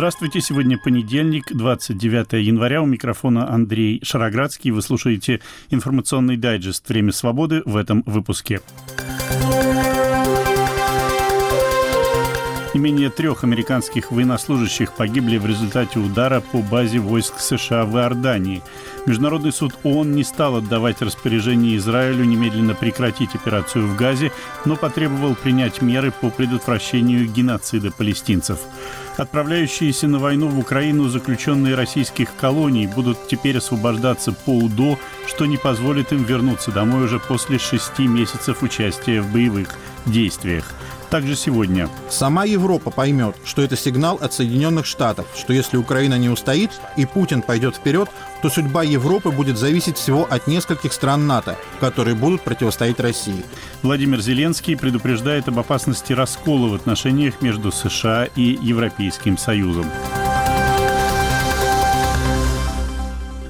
Здравствуйте, сегодня понедельник, 29 января. У микрофона Андрей Шароградский. Вы слушаете информационный дайджест «Время свободы» в этом выпуске. Не менее трех американских военнослужащих погибли в результате удара по базе войск США в Иордании. Международный суд ООН не стал отдавать распоряжение Израилю немедленно прекратить операцию в Газе, но потребовал принять меры по предотвращению геноцида палестинцев. Отправляющиеся на войну в Украину заключенные российских колоний будут теперь освобождаться по УДО, что не позволит им вернуться домой уже после шести месяцев участия в боевых действиях также сегодня. Сама Европа поймет, что это сигнал от Соединенных Штатов, что если Украина не устоит и Путин пойдет вперед, то судьба Европы будет зависеть всего от нескольких стран НАТО, которые будут противостоять России. Владимир Зеленский предупреждает об опасности раскола в отношениях между США и Европейским Союзом.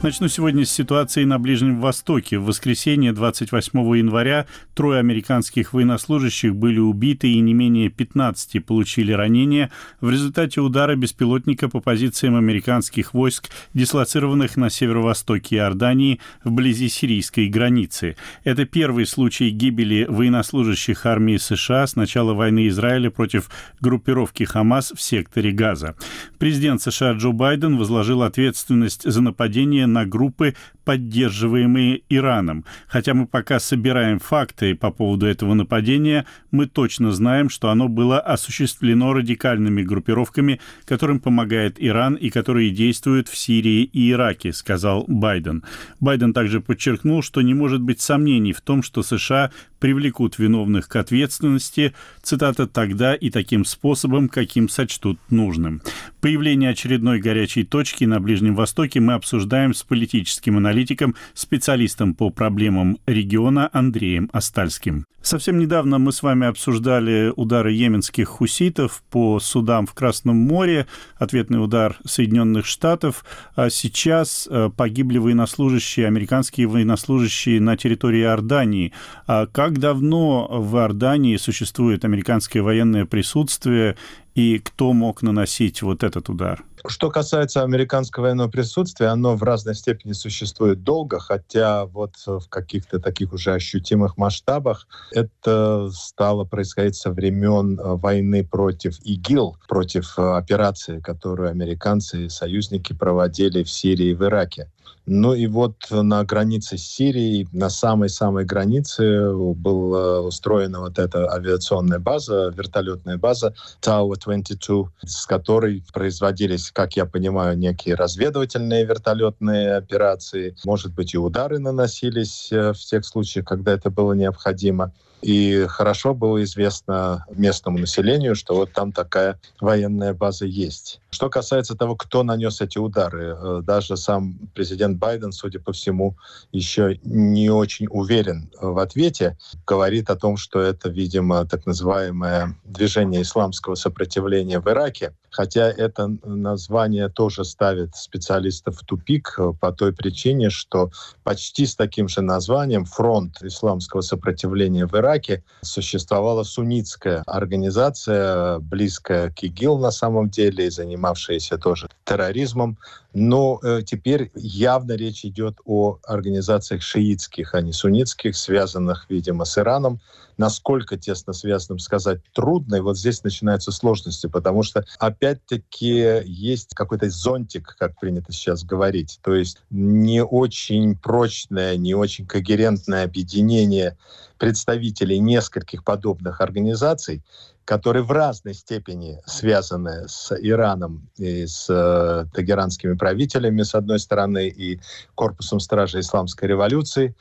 Начну сегодня с ситуации на Ближнем Востоке. В воскресенье 28 января трое американских военнослужащих были убиты и не менее 15 получили ранения в результате удара беспилотника по позициям американских войск, дислоцированных на северо-востоке Иордании вблизи сирийской границы. Это первый случай гибели военнослужащих армии США с начала войны Израиля против группировки Хамас в секторе Газа. Президент США Джо Байден возложил ответственность за нападение на группы, поддерживаемые Ираном. Хотя мы пока собираем факты по поводу этого нападения, мы точно знаем, что оно было осуществлено радикальными группировками, которым помогает Иран и которые действуют в Сирии и Ираке, сказал Байден. Байден также подчеркнул, что не может быть сомнений в том, что США привлекут виновных к ответственности, цитата, тогда и таким способом, каким сочтут нужным. Появление очередной горячей точки на Ближнем Востоке мы обсуждаем политическим аналитиком, специалистом по проблемам региона Андреем Остальским. Совсем недавно мы с вами обсуждали удары йеменских хуситов по судам в Красном море, ответный удар Соединенных Штатов. А сейчас э, погибли военнослужащие, американские военнослужащие на территории Иордании. А как давно в Иордании существует американское военное присутствие и кто мог наносить вот этот удар? Что касается американского военного присутствия, оно в разной степени существует долго, хотя вот в каких-то таких уже ощутимых масштабах это стало происходить со времен э, войны против ИГИЛ, против э, операции, которую американцы и союзники проводили в Сирии и в Ираке. Ну и вот на границе с Сирией, на самой-самой границе была устроена вот эта авиационная база, вертолетная база Tower 22, с которой производились, как я понимаю, некие разведывательные вертолетные операции. Может быть, и удары наносились э, в тех случаях, когда это было необходимо. И хорошо было известно местному населению, что вот там такая военная база есть. Что касается того, кто нанес эти удары, э, даже сам президент Байден, судя по всему, еще не очень уверен в ответе. Говорит о том, что это, видимо, так называемое движение исламского сопротивления в Ираке. Хотя это название тоже ставит специалистов в тупик э, по той причине, что почти с таким же названием фронт исламского сопротивления в Ираке Ираке существовала суннитская организация, близкая к ИГИЛ на самом деле, занимавшаяся тоже терроризмом. Но э, теперь явно речь идет о организациях шиитских, а не суннитских, связанных, видимо, с Ираном. Насколько тесно связанным сказать трудно, и вот здесь начинаются сложности, потому что, опять-таки, есть какой-то зонтик, как принято сейчас говорить, то есть не очень прочное, не очень когерентное объединение представителей нескольких подобных организаций, которые в разной степени связаны с Ираном и с э, тагеранскими правителями, с одной стороны, и корпусом стражи исламской революции,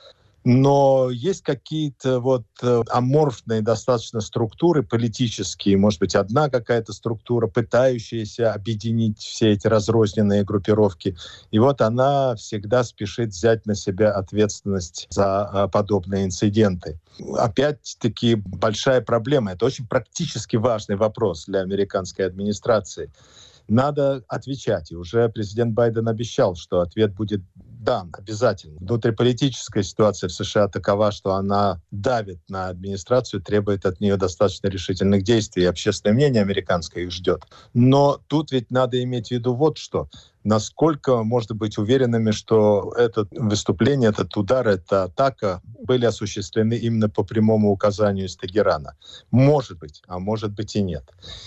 но есть какие-то вот э, аморфные достаточно структуры политические, может быть, одна какая-то структура, пытающаяся объединить все эти разрозненные группировки. И вот она всегда спешит взять на себя ответственность за э, подобные инциденты. Опять-таки большая проблема. Это очень практически важный вопрос для американской администрации надо отвечать. И уже президент Байден обещал, что ответ будет дан, обязательно. Внутриполитическая ситуация в США такова, что она давит на администрацию, требует от нее достаточно решительных действий, и общественное мнение американское их ждет. Но тут ведь надо иметь в виду вот что насколько можно быть уверенными, что это выступление, этот удар, эта атака были осуществлены именно по прямому указанию из Тегерана. Может быть, а может быть и нет.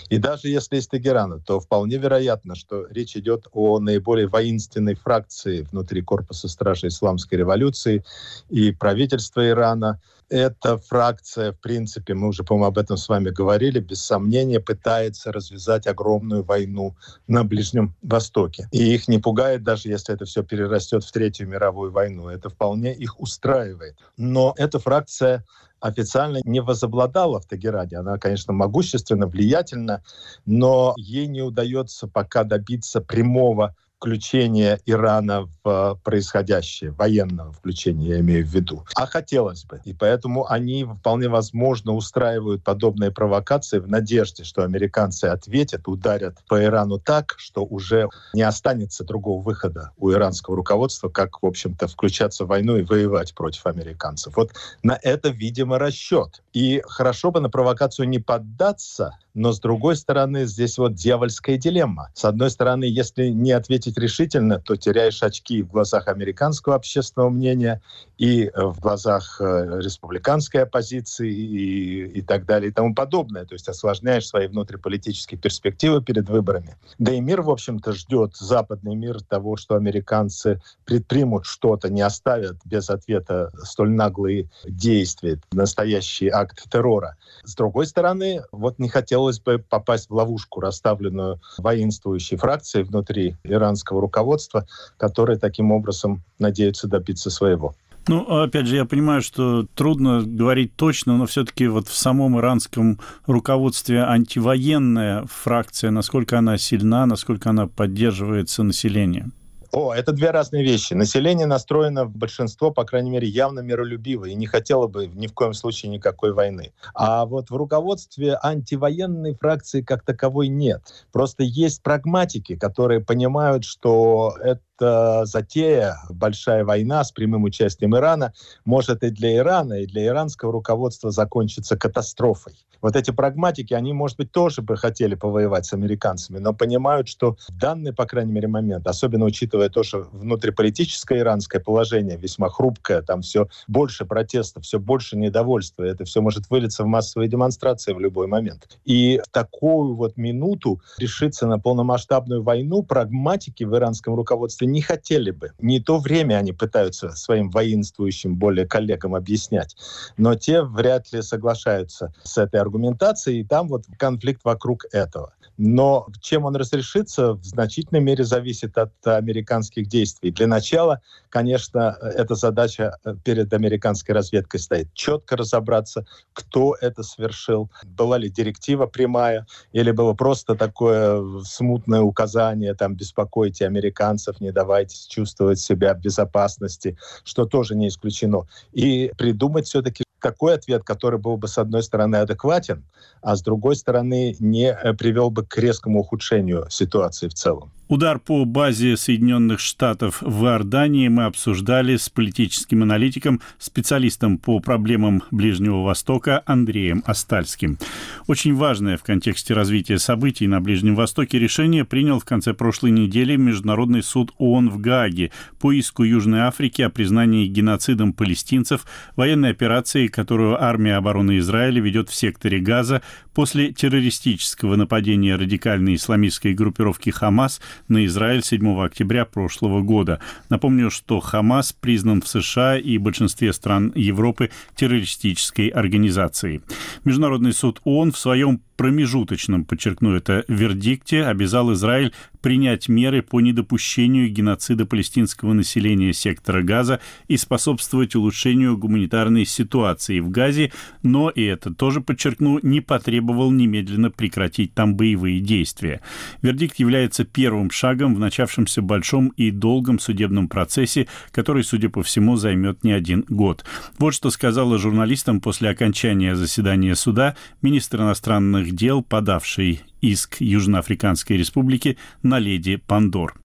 И даже если из Тегерана, то вполне вероятно, что речь идет о наиболее воинственной фракции внутри корпуса стражи исламской революции и правительства Ирана – эта фракция, в принципе, мы уже, по-моему, об этом с вами говорили, без сомнения пытается развязать огромную войну на Ближнем Востоке. И их не пугает, даже если это все перерастет в Третью мировую войну. Это вполне их устраивает. Но эта фракция официально не возобладала в Тагеране. Она, конечно, могущественна, влиятельна, но ей не удается пока добиться прямого включения Ирана в э, происходящее, военного включения, я имею в виду. А хотелось бы. И поэтому они вполне возможно устраивают подобные провокации в надежде, что американцы ответят, ударят по Ирану так, что уже не останется другого выхода у иранского руководства, как, в общем-то, включаться в войну и воевать против американцев. Вот на это, видимо, расчет. И хорошо бы на провокацию не поддаться, но с другой стороны, здесь вот дьявольская дилемма. С одной стороны, если не ответить решительно, то теряешь очки в глазах американского общественного мнения и э, в глазах э, республиканской оппозиции и, и так далее и тому подобное. То есть осложняешь свои внутриполитические перспективы перед выборами. Да и мир, в общем-то, ждет, западный мир, того, что американцы предпримут что-то, не оставят без ответа столь наглые действия, настоящий акт террора. С другой стороны, вот не хотел хотелось бы попасть в ловушку, расставленную воинствующей фракцией внутри иранского руководства, которые таким образом надеются добиться своего. Ну, опять же, я понимаю, что трудно говорить точно, но все-таки вот в самом иранском руководстве антивоенная фракция, насколько она сильна, насколько она поддерживается населением? О, это две разные вещи. Население настроено в большинство, по крайней мере, явно миролюбиво и не хотело бы ни в коем случае никакой войны. А вот в руководстве антивоенной фракции как таковой нет. Просто есть прагматики, которые понимают, что это эта затея, большая война с прямым участием Ирана, может и для Ирана, и для иранского руководства закончиться катастрофой. Вот эти прагматики, они, может быть, тоже бы хотели повоевать с американцами, но понимают, что в данный, по крайней мере, момент, особенно учитывая то, что внутриполитическое иранское положение весьма хрупкое, там все больше протестов, все больше недовольства, это все может вылиться в массовые демонстрации в любой момент. И в такую вот минуту решиться на полномасштабную войну прагматики в иранском руководстве не хотели бы. Не то время они пытаются своим воинствующим более коллегам объяснять, но те вряд ли соглашаются с этой аргументацией, и там вот конфликт вокруг этого. Но чем он разрешится, в значительной мере зависит от американских действий. Для начала, конечно, эта задача э, перед американской разведкой стоит. Четко разобраться, кто это совершил, была ли директива прямая, или было просто такое смутное указание, там, беспокойте американцев, не давайте чувствовать себя в безопасности, что тоже не исключено. И придумать все-таки такой ответ, который был бы, с одной стороны, адекватен, а с другой стороны, не э, привел бы к резкому ухудшению ситуации в целом. Удар по базе Соединенных Штатов в Иордании мы обсуждали с политическим аналитиком, специалистом по проблемам Ближнего Востока Андреем Остальским. Очень важное в контексте развития событий на Ближнем Востоке решение принял в конце прошлой недели Международный суд ООН в Гааге по иску Южной Африки о признании геноцидом палестинцев военной операции, которую армия обороны Израиля ведет в секторе Газа после террористического нападения радикальной исламистской группировки «Хамас» на Израиль 7 октября прошлого года. Напомню, что Хамас признан в США и большинстве стран Европы террористической организацией. Международный суд ООН в своем промежуточном, подчеркну это, вердикте обязал Израиль принять меры по недопущению геноцида палестинского населения сектора Газа и способствовать улучшению гуманитарной ситуации в Газе, но, и это тоже подчеркну, не потребовал немедленно прекратить там боевые действия. Вердикт является первым шагом в начавшемся большом и долгом судебном процессе, который, судя по всему, займет не один год. Вот что сказала журналистам после окончания заседания суда министр иностранных дел, подавший иск Южноафриканской республики на леди Пандор.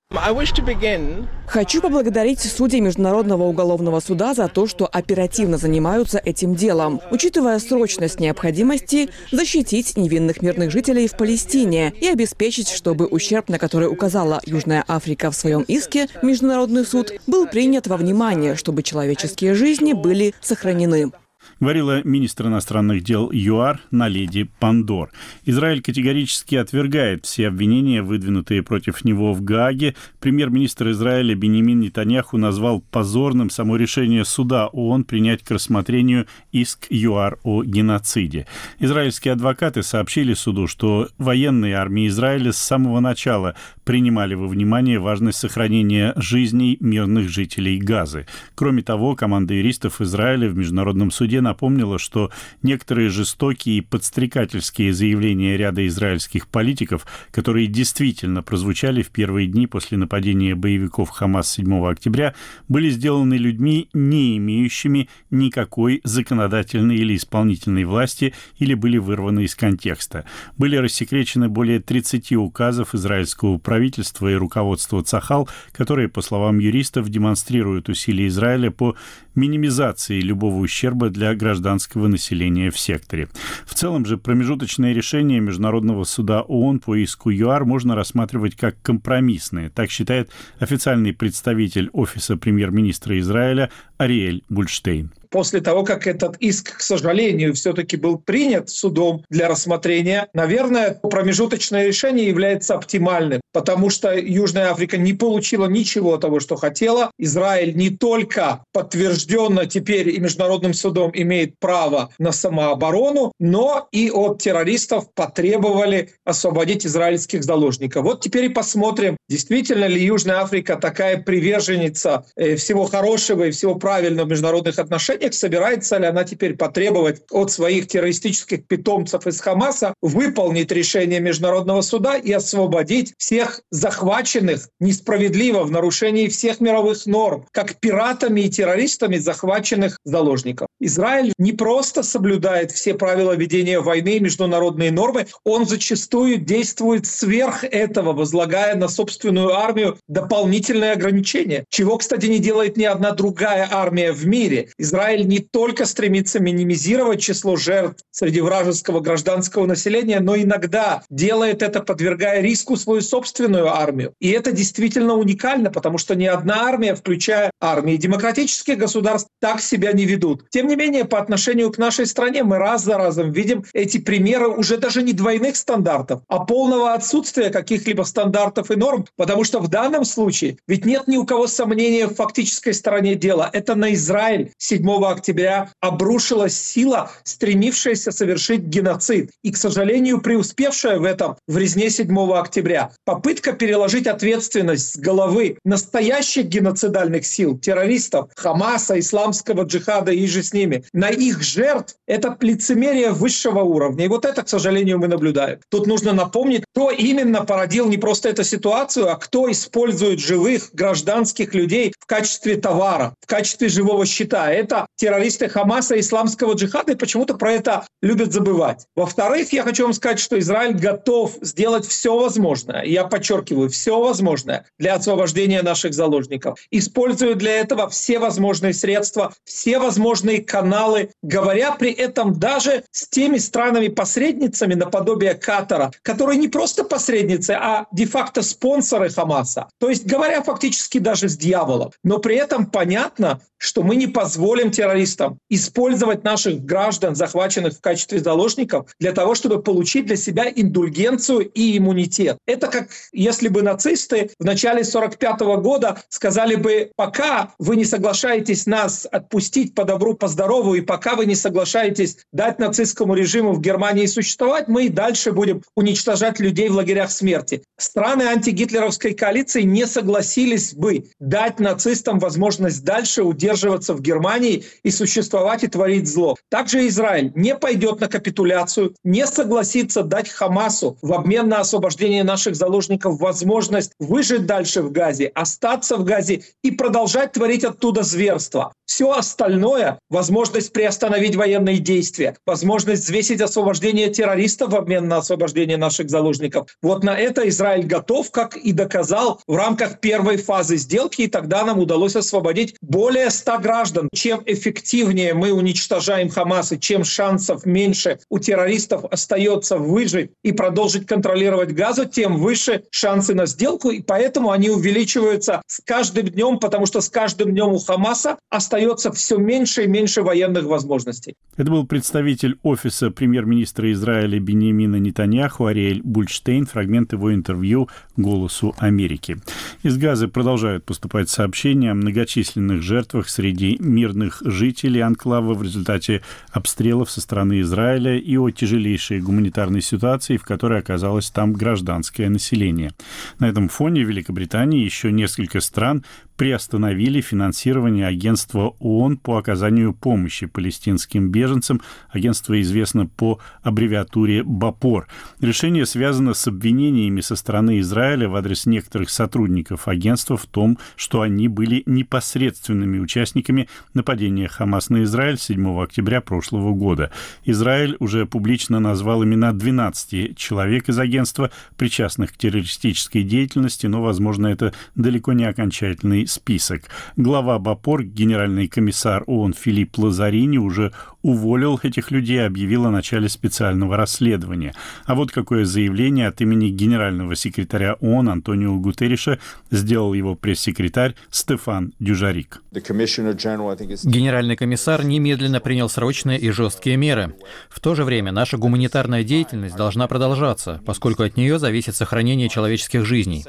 Хочу поблагодарить судей Международного уголовного суда за то, что оперативно занимаются этим делом, учитывая срочность необходимости защитить невинных мирных жителей в Палестине и обеспечить, чтобы ущерб, на который указала Южная Африка в своем иске, Международный суд, был принят во внимание, чтобы человеческие жизни были сохранены говорила министр иностранных дел ЮАР Наледи Пандор. Израиль категорически отвергает все обвинения, выдвинутые против него в Гааге. Премьер-министр Израиля Бенемин Нетаньяху назвал позорным само решение суда ООН принять к рассмотрению иск ЮАР о геноциде. Израильские адвокаты сообщили суду, что военные армии Израиля с самого начала принимали во внимание важность сохранения жизней мирных жителей Газы. Кроме того, команда юристов Израиля в Международном суде напомнила, что некоторые жестокие и подстрекательские заявления ряда израильских политиков, которые действительно прозвучали в первые дни после нападения боевиков Хамас 7 октября, были сделаны людьми, не имеющими никакой законодательной или исполнительной власти или были вырваны из контекста. Были рассекречены более 30 указов израильского правительства и руководства Цахал, которые, по словам юристов, демонстрируют усилия Израиля по минимизации любого ущерба для гражданского населения в секторе. В целом же промежуточное решение Международного суда ООН по иску ЮАР можно рассматривать как компромиссное. Так считает официальный представитель Офиса премьер-министра Израиля Ариэль Бульштейн после того, как этот иск, к сожалению, все-таки был принят судом для рассмотрения, наверное, промежуточное решение является оптимальным, потому что Южная Африка не получила ничего того, что хотела. Израиль не только подтвержденно теперь и Международным судом имеет право на самооборону, но и от террористов потребовали освободить израильских заложников. Вот теперь и посмотрим, действительно ли Южная Африка такая приверженница э, всего хорошего и всего правильного в международных отношениях, Денег собирается ли она теперь потребовать от своих террористических питомцев из Хамаса выполнить решение Международного суда и освободить всех захваченных несправедливо в нарушении всех мировых норм, как пиратами и террористами захваченных заложников. Израиль не просто соблюдает все правила ведения войны и международные нормы, он зачастую действует сверх этого, возлагая на собственную армию дополнительные ограничения, чего, кстати, не делает ни одна другая армия в мире. Израиль Израиль не только стремится минимизировать число жертв среди вражеского гражданского населения, но иногда делает это, подвергая риску свою собственную армию. И это действительно уникально, потому что ни одна армия, включая армии демократических государств, так себя не ведут. Тем не менее, по отношению к нашей стране мы раз за разом видим эти примеры уже даже не двойных стандартов, а полного отсутствия каких-либо стандартов и норм, потому что в данном случае ведь нет ни у кого сомнения в фактической стороне дела. Это на Израиль 7 октября обрушилась сила, стремившаяся совершить геноцид. И, к сожалению, преуспевшая в этом в резне 7 октября. Попытка переложить ответственность с головы настоящих геноцидальных сил, террористов, Хамаса, исламского джихада и же с ними, на их жертв, это лицемерие высшего уровня. И вот это, к сожалению, мы наблюдаем. Тут нужно напомнить, кто именно породил не просто эту ситуацию, а кто использует живых гражданских людей в качестве товара, в качестве живого щита. Это террористы Хамаса, исламского джихада, и почему-то про это любят забывать. Во-вторых, я хочу вам сказать, что Израиль готов сделать все возможное, я подчеркиваю, все возможное для освобождения наших заложников. Используя для этого все возможные средства, все возможные каналы, говоря при этом даже с теми странами-посредницами наподобие Катара, которые не просто посредницы, а де-факто спонсоры Хамаса. То есть говоря фактически даже с дьяволом. Но при этом понятно, что мы не позволим террористам использовать наших граждан, захваченных в качестве заложников, для того, чтобы получить для себя индульгенцию и иммунитет. Это как если бы нацисты в начале 45 года сказали бы, пока вы не соглашаетесь нас отпустить по добру, по здорову, и пока вы не соглашаетесь дать нацистскому режиму в Германии существовать, мы и дальше будем уничтожать людей в лагерях смерти. Страны антигитлеровской коалиции не согласились бы дать нацистам возможность дальше удерживаться в Германии и существовать и творить зло. Также Израиль не пойдет на капитуляцию, не согласится дать Хамасу в обмен на освобождение наших заложников возможность выжить дальше в Газе, остаться в Газе и продолжать творить оттуда зверство. Все остальное, возможность приостановить военные действия, возможность взвесить освобождение террористов в обмен на освобождение наших заложников, вот на это Израиль готов, как и доказал в рамках первой фазы сделки, и тогда нам удалось освободить более 100 граждан. Чем эффективнее мы уничтожаем Хамас, и чем шансов меньше у террористов остается выжить и продолжить контролировать газу, тем выше шансы на сделку, и поэтому они увеличиваются с каждым днем, потому что с каждым днем у Хамаса остается все меньше и меньше военных возможностей. Это был представитель офиса премьер-министра Израиля Бенемина Нетаньяху Ариэль Бульштейн, фрагмент его интервью «Голосу Америки». Из Газы продолжают поступать сообщения о многочисленных жертвах среди мирных жителей анклава в результате обстрелов со стороны Израиля и о тяжелейшей гуманитарной ситуации, в которой оказалось там гражданское население. На этом фоне Великобритании еще несколько стран приостановили финансирование агентства ООН по оказанию помощи палестинским беженцам. Агентство известно по аббревиатуре БАПОР. Решение связано с обвинениями со стороны Израиля в адрес некоторых сотрудников агентства в том, что они были непосредственными участниками нападения Хамас на Израиль 7 октября прошлого года. Израиль уже публично назвал имена 12 человек из агентства, причастных к террористической деятельности, но, возможно, это далеко не окончательный список. Глава БАПОР, генеральный комиссар ООН Филипп Лазарини уже уволил этих людей и объявил о начале специального расследования. А вот какое заявление от имени генерального секретаря ООН Антонио Гутерриша сделал его пресс-секретарь Стефан Дюжарик. Генеральный комиссар немедленно принял срочные и жесткие меры. В то же время наша гуманитарная деятельность должна продолжаться, поскольку от нее зависит сохранение человеческих жизней.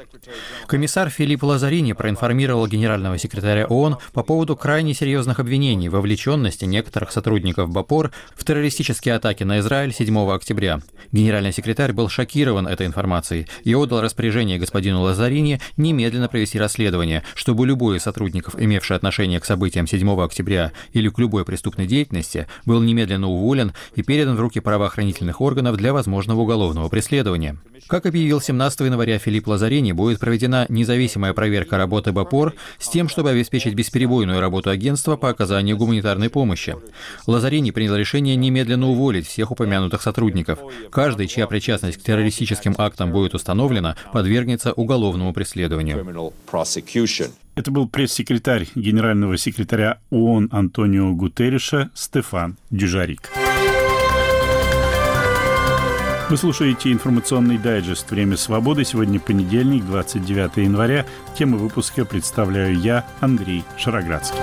Комиссар Филипп Лазарини проинформировал генерального секретаря ООН по поводу крайне серьезных обвинений вовлеченности некоторых сотрудников БАПОР в террористические атаки на Израиль 7 октября. Генеральный секретарь был шокирован этой информацией и отдал распоряжение господину Лазарини немедленно провести расследование, чтобы любой из сотрудников, имевший отношение к событиям 7 октября или к любой преступной деятельности, был немедленно уволен и передан в руки правоохранительных органов для возможного уголовного преследования. Как объявил 17 января Филипп Лазарини, будет проведена независимая проверка работы БАПОР с тем, чтобы обеспечить бесперебойную работу агентства по оказанию гуманитарной помощи. Лазарини принял решение немедленно уволить всех упомянутых сотрудников. Каждый, чья причастность к террористическим актам будет установлена, подвергнется уголовному преследованию. Это был пресс-секретарь генерального секретаря ООН Антонио Гутерриша Стефан Дюжарик. Вы слушаете информационный дайджест «Время свободы». Сегодня понедельник, 29 января. Тему выпуска представляю я, Андрей Шароградский.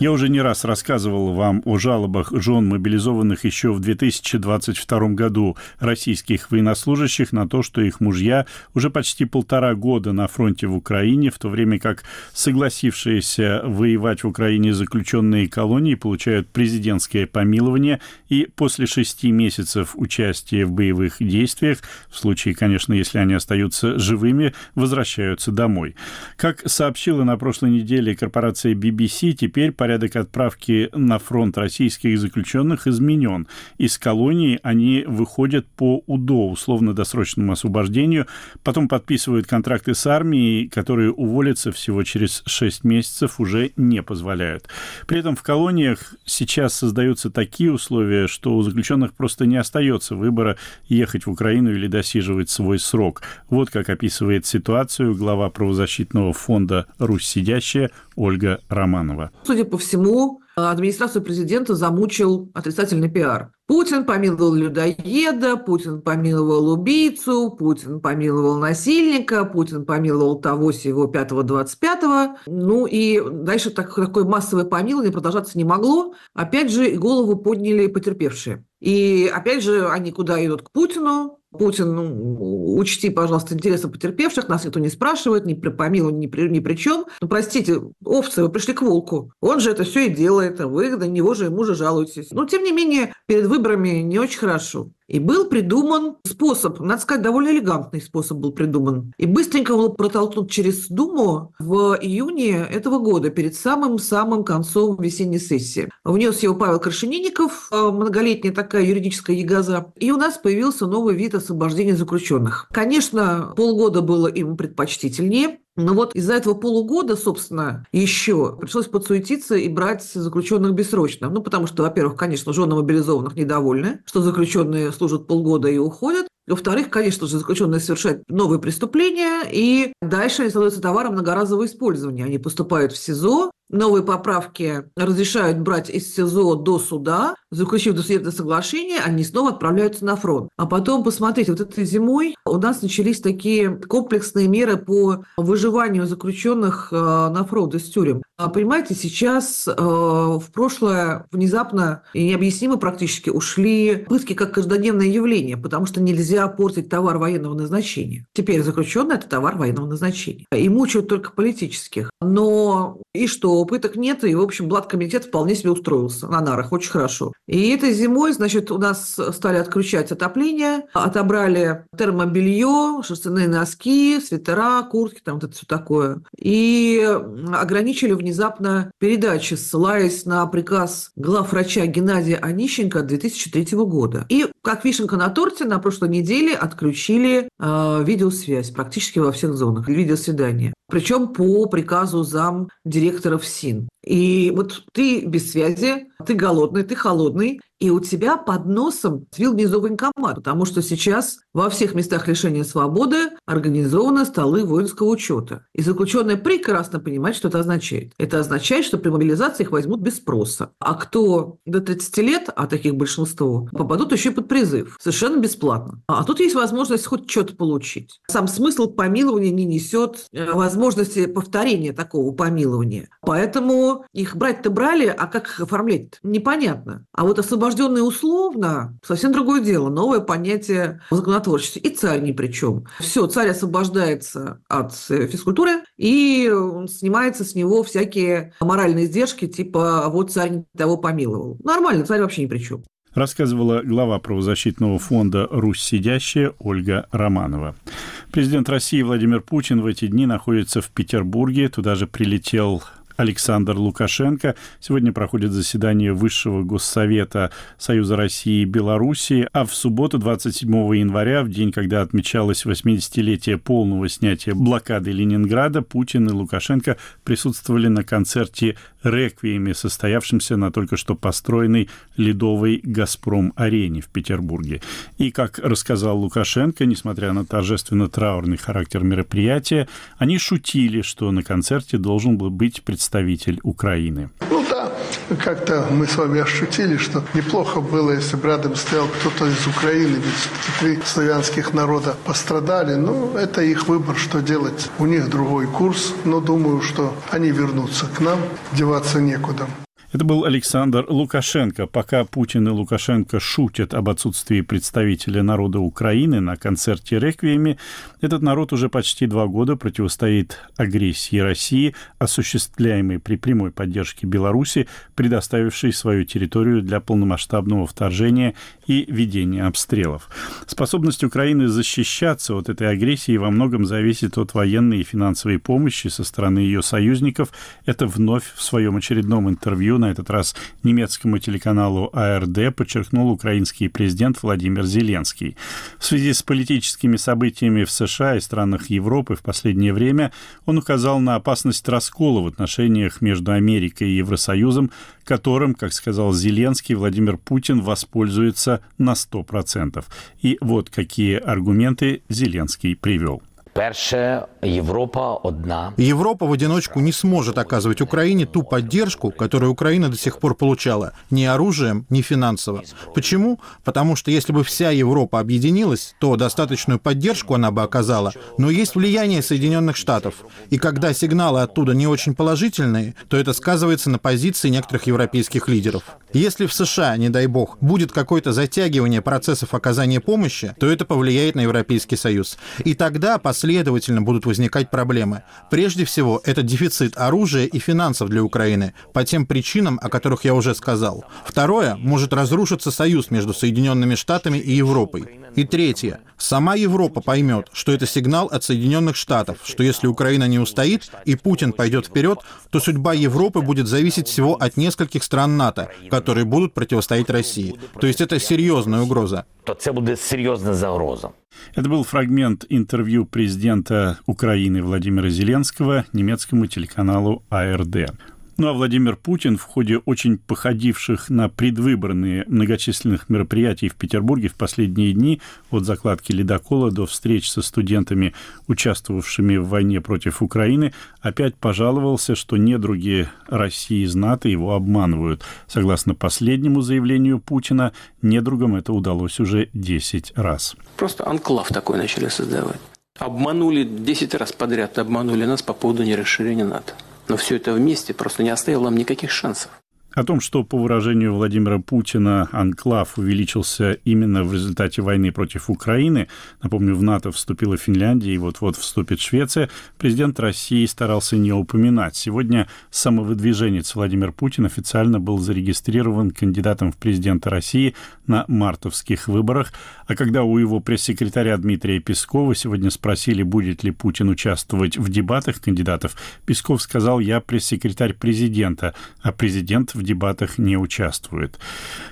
Я уже не раз рассказывал вам о жалобах жен мобилизованных еще в 2022 году российских военнослужащих на то, что их мужья уже почти полтора года на фронте в Украине, в то время как согласившиеся воевать в Украине заключенные колонии получают президентское помилование и после шести месяцев участия в боевых действиях, в случае, конечно, если они остаются живыми, возвращаются домой. Как сообщила на прошлой неделе корпорация BBC, теперь по порядок отправки на фронт российских заключенных изменен. Из колонии они выходят по УДО, условно-досрочному освобождению, потом подписывают контракты с армией, которые уволиться всего через 6 месяцев уже не позволяют. При этом в колониях сейчас создаются такие условия, что у заключенных просто не остается выбора ехать в Украину или досиживать свой срок. Вот как описывает ситуацию глава правозащитного фонда «Русь сидящая» Ольга Романова. Судя по всему, администрацию президента замучил отрицательный пиар. Путин помиловал людоеда, Путин помиловал убийцу, Путин помиловал насильника, Путин помиловал того сего 5-25. Ну и дальше так, такое массовое помилование продолжаться не могло. Опять же, голову подняли потерпевшие. И опять же, они куда идут? К Путину, Путин, ну, учти, пожалуйста, интересы потерпевших, нас никто не спрашивает, ни при помиловании, ни при, ни при чем. Ну, простите, овцы, вы пришли к волку. Он же это все и делает, а вы на него же ему же жалуетесь. Но, тем не менее, перед выборами не очень хорошо. И был придуман способ, надо сказать, довольно элегантный способ был придуман. И быстренько был протолкнут через Думу в июне этого года, перед самым-самым концом весенней сессии. Внес его Павел Крашенинников, э, многолетняя такая юридическая ягоза. И у нас появился новый вид освобождения заключенных. Конечно, полгода было им предпочтительнее, но вот из-за этого полугода, собственно, еще пришлось подсуетиться и брать заключенных бессрочно. Ну, потому что, во-первых, конечно, жены мобилизованных недовольны, что заключенные служат полгода и уходят. Во-вторых, конечно же, заключенные совершают новые преступления, и дальше они становятся товаром многоразового использования. Они поступают в СИЗО, Новые поправки разрешают брать из СИЗО до суда. Заключив досудебное соглашение, они снова отправляются на фронт. А потом, посмотрите, вот этой зимой у нас начались такие комплексные меры по выживанию заключенных э, на фронт из тюрем. А, понимаете, сейчас э, в прошлое внезапно и необъяснимо практически ушли пытки как каждодневное явление, потому что нельзя портить товар военного назначения. Теперь заключенный – это товар военного назначения. И мучают только политических. Но и что? пыток нет, и, в общем, Блад-комитет вполне себе устроился на нарах, очень хорошо. И этой зимой, значит, у нас стали отключать отопление, отобрали термобелье, шерстяные носки, свитера, куртки, там вот это все такое. И ограничили внезапно передачи, ссылаясь на приказ главврача Геннадия Онищенко 2003 года. И, как вишенка на торте, на прошлой неделе отключили э, видеосвязь практически во всех зонах, видеосвидание. Причем по приказу зам директора ФСИН. И вот ты без связи, ты голодный, ты холодный, и у тебя под носом свил внизу военкомат, потому что сейчас во всех местах лишения свободы организованы столы воинского учета. И заключенные прекрасно понимают, что это означает. Это означает, что при мобилизации их возьмут без спроса. А кто до 30 лет, а таких большинство, попадут еще под призыв. Совершенно бесплатно. А тут есть возможность хоть что-то получить. Сам смысл помилования не несет э, возможности повторения такого помилования. Поэтому их брать-то брали, а как их оформлять непонятно. А вот освобожденные условно – совсем другое дело. Новое понятие в законотворчестве. И царь ни при чем. Все, царь освобождается от э, физкультуры и снимается с него всякие моральные издержки, типа «вот царь того помиловал». Нормально, царь вообще ни при чем рассказывала глава правозащитного фонда «Русь сидящая» Ольга Романова. Президент России Владимир Путин в эти дни находится в Петербурге. Туда же прилетел Александр Лукашенко. Сегодня проходит заседание Высшего Госсовета Союза России и Белоруссии, а в субботу, 27 января, в день, когда отмечалось 80-летие полного снятия блокады Ленинграда, Путин и Лукашенко присутствовали на концерте «Реквиеме», состоявшемся на только что построенной ледовой «Газпром-арене» в Петербурге. И, как рассказал Лукашенко, несмотря на торжественно-траурный характер мероприятия, они шутили, что на концерте должен был быть представитель Украины. Ну да, как-то мы с вами ощутили, что неплохо было, если бы рядом стоял кто-то из Украины, ведь три славянских народа пострадали. Ну, это их выбор, что делать. У них другой курс, но думаю, что они вернутся к нам, деваться некуда. Это был Александр Лукашенко. Пока Путин и Лукашенко шутят об отсутствии представителя народа Украины на концерте «Реквиеме», этот народ уже почти два года противостоит агрессии России, осуществляемой при прямой поддержке Беларуси, предоставившей свою территорию для полномасштабного вторжения и ведения обстрелов. Способность Украины защищаться от этой агрессии во многом зависит от военной и финансовой помощи со стороны ее союзников. Это вновь в своем очередном интервью на этот раз немецкому телеканалу АРД, подчеркнул украинский президент Владимир Зеленский. В связи с политическими событиями в США и странах Европы в последнее время он указал на опасность раскола в отношениях между Америкой и Евросоюзом, которым, как сказал Зеленский, Владимир Путин воспользуется на 100%. И вот какие аргументы Зеленский привел. Европа одна. Европа в одиночку не сможет оказывать Украине ту поддержку, которую Украина до сих пор получала, ни оружием, ни финансово. Почему? Потому что если бы вся Европа объединилась, то достаточную поддержку она бы оказала. Но есть влияние Соединенных Штатов. И когда сигналы оттуда не очень положительные, то это сказывается на позиции некоторых европейских лидеров. Если в США, не дай бог, будет какое-то затягивание процессов оказания помощи, то это повлияет на Европейский Союз. И тогда последовательно будут возникать проблемы. Прежде всего, это дефицит оружия и финансов для Украины, по тем причинам, о которых я уже сказал. Второе, может разрушиться союз между Соединенными Штатами и Европой. И третье, сама Европа поймет, что это сигнал от Соединенных Штатов, что если Украина не устоит и Путин пойдет вперед, то судьба Европы будет зависеть всего от нескольких стран НАТО, которые будут противостоять России. То есть это серьезная угроза. То это будет серьезная загроза. Это был фрагмент интервью президента Украины Владимира Зеленского немецкому телеканалу АРД. Ну а Владимир Путин в ходе очень походивших на предвыборные многочисленных мероприятий в Петербурге в последние дни, от закладки ледокола до встреч со студентами, участвовавшими в войне против Украины, опять пожаловался, что недруги России из НАТО его обманывают. Согласно последнему заявлению Путина, недругам это удалось уже 10 раз. Просто анклав такой начали создавать. Обманули 10 раз подряд, обманули нас по поводу нерасширения НАТО. Но все это вместе просто не оставило нам никаких шансов. О том, что, по выражению Владимира Путина, анклав увеличился именно в результате войны против Украины, напомню, в НАТО вступила Финляндия и вот-вот вступит Швеция, президент России старался не упоминать. Сегодня самовыдвиженец Владимир Путин официально был зарегистрирован кандидатом в президенты России на мартовских выборах, а когда у его пресс-секретаря Дмитрия Пескова сегодня спросили, будет ли Путин участвовать в дебатах кандидатов, Песков сказал, я пресс-секретарь президента, а президент в дебатах не участвует.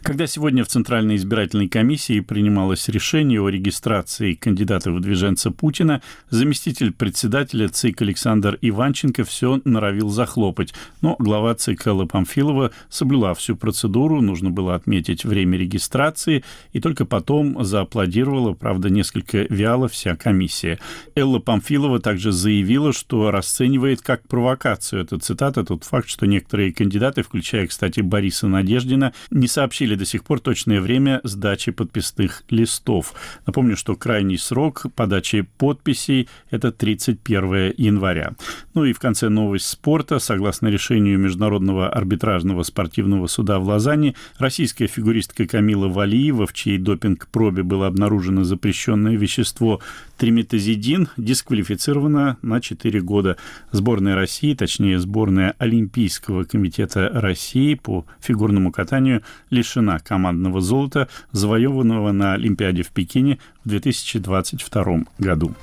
Когда сегодня в Центральной избирательной комиссии принималось решение о регистрации кандидата в движенца Путина, заместитель председателя ЦИК Александр Иванченко все норовил захлопать. Но глава ЦИК Элла Памфилова соблюла всю процедуру, нужно было отметить время регистрации, и только потом зааплодировала, правда, несколько вяло вся комиссия. Элла Памфилова также заявила, что расценивает как провокацию, это цитата, тот факт, что некоторые кандидаты, включая, кстати, кстати, Бориса Надеждина, не сообщили до сих пор точное время сдачи подписных листов. Напомню, что крайний срок подачи подписей – это 31 января. Ну и в конце новость спорта. Согласно решению Международного арбитражного спортивного суда в Лозанне, российская фигуристка Камила Валиева, в чьей допинг-пробе было обнаружено запрещенное вещество триметазидин, дисквалифицирована на 4 года. Сборная России, точнее сборная Олимпийского комитета России по фигурному катанию лишена командного золота, завоеванного на Олимпиаде в Пекине в 2022 году.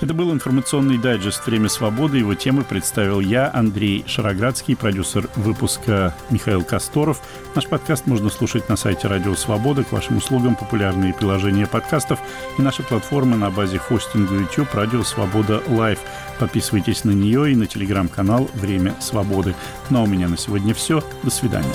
Это был информационный дайджест «Время свободы». Его темы представил я, Андрей Шароградский, продюсер выпуска Михаил Косторов. Наш подкаст можно слушать на сайте «Радио Свобода». К вашим услугам популярные приложения подкастов и наши платформы на базе хостинга YouTube «Радио Свобода Лайв». Подписывайтесь на нее и на телеграм-канал «Время свободы». Ну а у меня на сегодня все. До свидания.